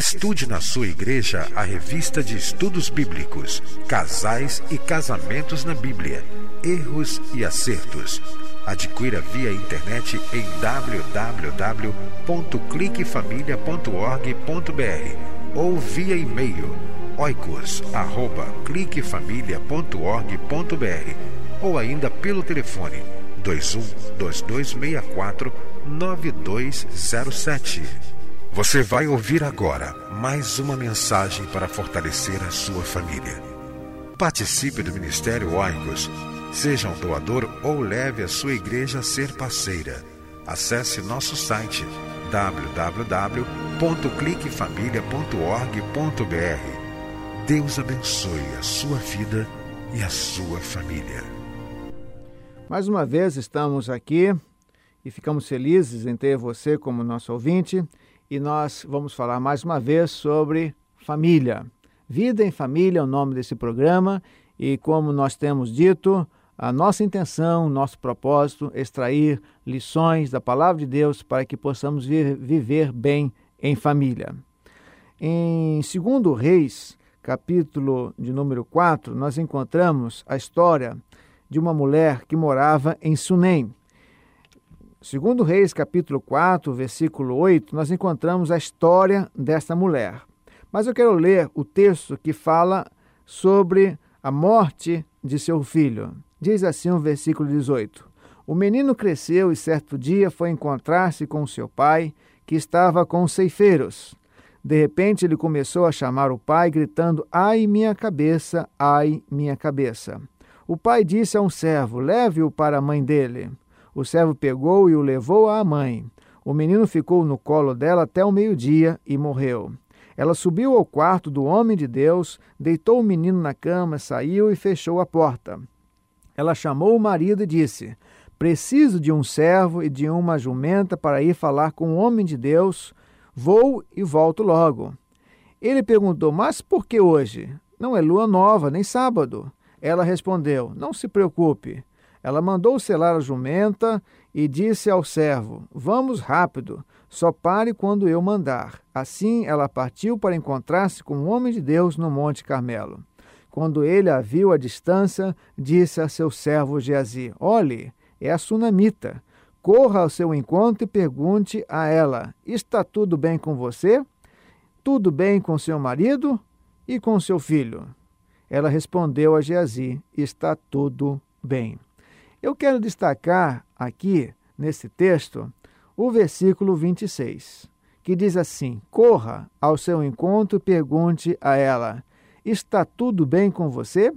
Estude na sua igreja a revista de estudos bíblicos, Casais e Casamentos na Bíblia, Erros e Acertos. Adquira via internet em www.cliquefamilia.org.br ou via e-mail oicos@cliquefamilia.org.br ou ainda pelo telefone 21 2264 9207. Você vai ouvir agora mais uma mensagem para fortalecer a sua família. Participe do Ministério Oicos. Seja um doador ou leve a sua igreja a ser parceira. Acesse nosso site www.cliquefamilia.org.br. Deus abençoe a sua vida e a sua família. Mais uma vez estamos aqui e ficamos felizes em ter você como nosso ouvinte e nós vamos falar mais uma vez sobre família. Vida em Família é o nome desse programa e, como nós temos dito, a nossa intenção, nosso propósito é extrair lições da palavra de Deus para que possamos viver bem em família. Em 2 Reis, capítulo de número 4, nós encontramos a história de uma mulher que morava em Sunem. Segundo Reis, capítulo 4, versículo 8, nós encontramos a história desta mulher. Mas eu quero ler o texto que fala sobre a morte de seu filho. Diz assim o versículo 18: O menino cresceu e certo dia foi encontrar-se com seu pai, que estava com os ceifeiros. De repente ele começou a chamar o pai, gritando: Ai, minha cabeça, ai, minha cabeça. O pai disse a um servo: Leve-o para a mãe dele. O servo pegou e o levou à mãe. O menino ficou no colo dela até o meio-dia e morreu. Ela subiu ao quarto do homem de Deus, deitou o menino na cama, saiu e fechou a porta. Ela chamou o marido e disse: Preciso de um servo e de uma jumenta para ir falar com o homem de Deus. Vou e volto logo. Ele perguntou: Mas por que hoje? Não é lua nova, nem sábado. Ela respondeu: Não se preocupe. Ela mandou selar a jumenta e disse ao servo: Vamos rápido, só pare quando eu mandar. Assim ela partiu para encontrar-se com o homem de Deus no Monte Carmelo. Quando ele a viu à distância, disse a seu servo Geazi: Olhe, é a sunamita. Corra ao seu encontro e pergunte a ela: Está tudo bem com você? Tudo bem com seu marido e com seu filho? Ela respondeu a Geazi: Está tudo bem. Eu quero destacar aqui, nesse texto, o versículo 26, que diz assim: Corra ao seu encontro e pergunte a ela: Está tudo bem com você?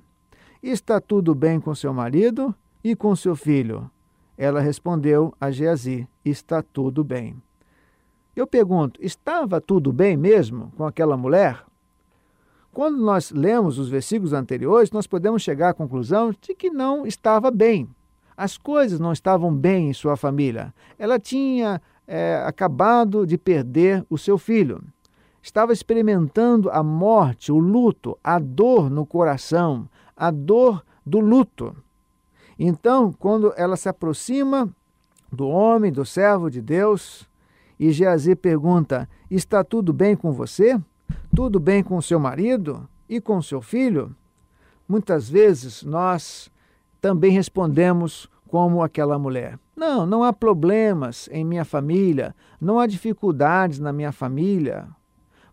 Está tudo bem com seu marido e com seu filho? Ela respondeu a Geazi: Está tudo bem. Eu pergunto: estava tudo bem mesmo com aquela mulher? Quando nós lemos os versículos anteriores, nós podemos chegar à conclusão de que não estava bem. As coisas não estavam bem em sua família. Ela tinha é, acabado de perder o seu filho. Estava experimentando a morte, o luto, a dor no coração, a dor do luto. Então, quando ela se aproxima do homem, do servo de Deus, e Geazi pergunta: Está tudo bem com você? tudo bem com seu marido e com seu filho? Muitas vezes nós também respondemos como aquela mulher: Não, não há problemas em minha família, não há dificuldades na minha família.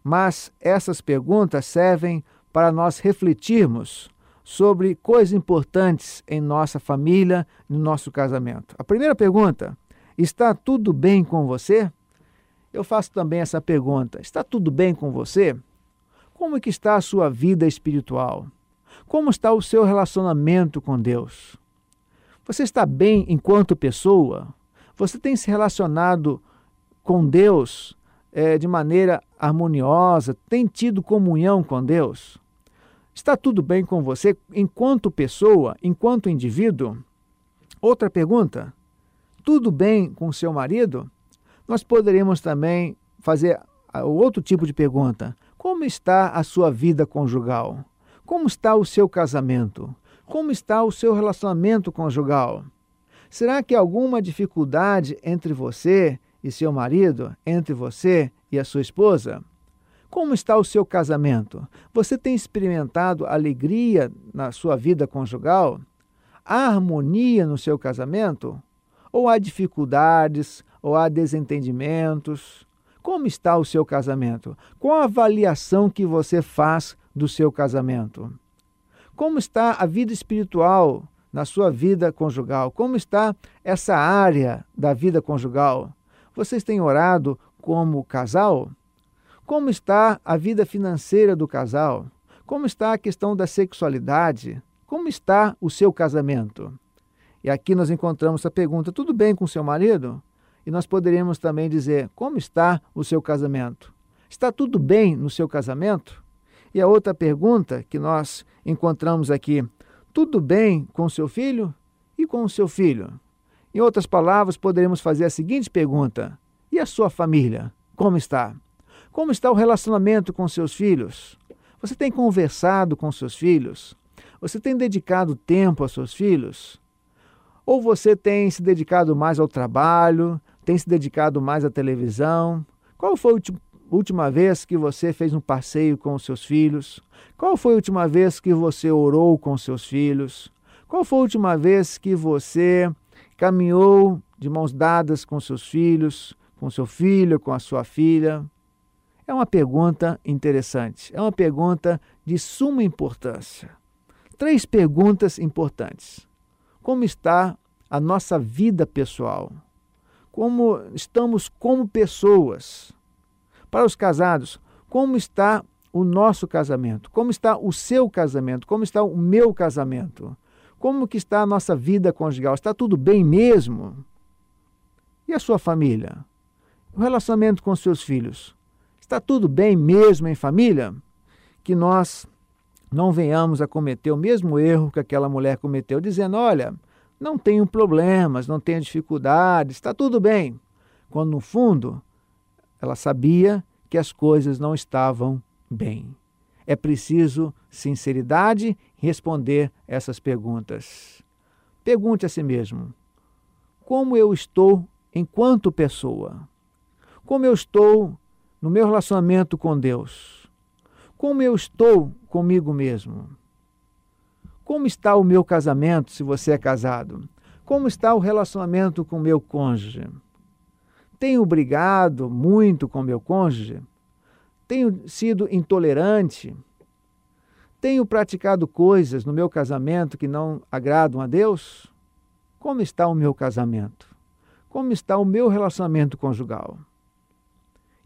Mas essas perguntas servem para nós refletirmos sobre coisas importantes em nossa família, no nosso casamento. A primeira pergunta: está tudo bem com você? Eu faço também essa pergunta: está tudo bem com você? Como é que está a sua vida espiritual? Como está o seu relacionamento com Deus? Você está bem enquanto pessoa? Você tem se relacionado com Deus é, de maneira harmoniosa? Tem tido comunhão com Deus? Está tudo bem com você enquanto pessoa, enquanto indivíduo? Outra pergunta: tudo bem com seu marido? Nós poderíamos também fazer o outro tipo de pergunta: como está a sua vida conjugal? Como está o seu casamento? Como está o seu relacionamento conjugal? Será que alguma dificuldade entre você e seu marido, entre você e a sua esposa? Como está o seu casamento? Você tem experimentado alegria na sua vida conjugal? Há harmonia no seu casamento? Ou há dificuldades, ou há desentendimentos? Como está o seu casamento? Qual a avaliação que você faz do seu casamento? Como está a vida espiritual na sua vida conjugal? Como está essa área da vida conjugal? Vocês têm orado como casal? Como está a vida financeira do casal? Como está a questão da sexualidade? Como está o seu casamento? E aqui nós encontramos a pergunta: tudo bem com seu marido? E nós poderíamos também dizer: como está o seu casamento? Está tudo bem no seu casamento? E a outra pergunta que nós encontramos aqui: tudo bem com seu filho e com o seu filho? Em outras palavras, poderíamos fazer a seguinte pergunta: e a sua família? Como está? Como está o relacionamento com seus filhos? Você tem conversado com seus filhos? Você tem dedicado tempo aos seus filhos? Ou você tem se dedicado mais ao trabalho, tem se dedicado mais à televisão? Qual foi a última vez que você fez um passeio com os seus filhos? Qual foi a última vez que você orou com seus filhos? Qual foi a última vez que você caminhou de mãos dadas com seus filhos, com seu filho, com a sua filha? É uma pergunta interessante, é uma pergunta de suma importância. Três perguntas importantes. Como está a nossa vida pessoal? Como estamos como pessoas? Para os casados, como está o nosso casamento? Como está o seu casamento? Como está o meu casamento? Como que está a nossa vida conjugal? Está tudo bem mesmo? E a sua família? O relacionamento com seus filhos? Está tudo bem mesmo em família? Que nós não venhamos a cometer o mesmo erro que aquela mulher cometeu, dizendo: olha, não tenho problemas, não tenho dificuldades, está tudo bem. Quando no fundo ela sabia que as coisas não estavam bem. É preciso sinceridade responder essas perguntas. Pergunte a si mesmo: como eu estou enquanto pessoa? Como eu estou no meu relacionamento com Deus? Como eu estou comigo mesmo? Como está o meu casamento, se você é casado? Como está o relacionamento com o meu cônjuge? Tenho brigado muito com meu cônjuge? Tenho sido intolerante? Tenho praticado coisas no meu casamento que não agradam a Deus? Como está o meu casamento? Como está o meu relacionamento conjugal?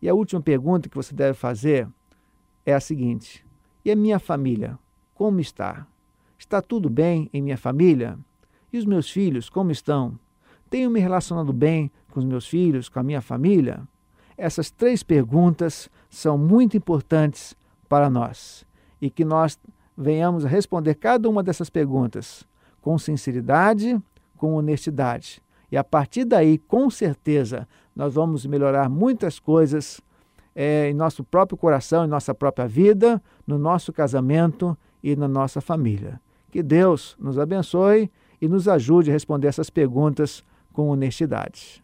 E a última pergunta que você deve fazer é a seguinte: e a minha família? Como está? Está tudo bem em minha família? E os meus filhos, como estão? Tenho me relacionado bem com os meus filhos, com a minha família? Essas três perguntas são muito importantes para nós e que nós venhamos a responder cada uma dessas perguntas com sinceridade, com honestidade. E a partir daí, com certeza, nós vamos melhorar muitas coisas é, em nosso próprio coração, em nossa própria vida, no nosso casamento e na nossa família. Que Deus nos abençoe e nos ajude a responder essas perguntas com honestidade.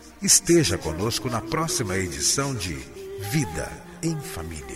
Esteja conosco na próxima edição de Vida em Família.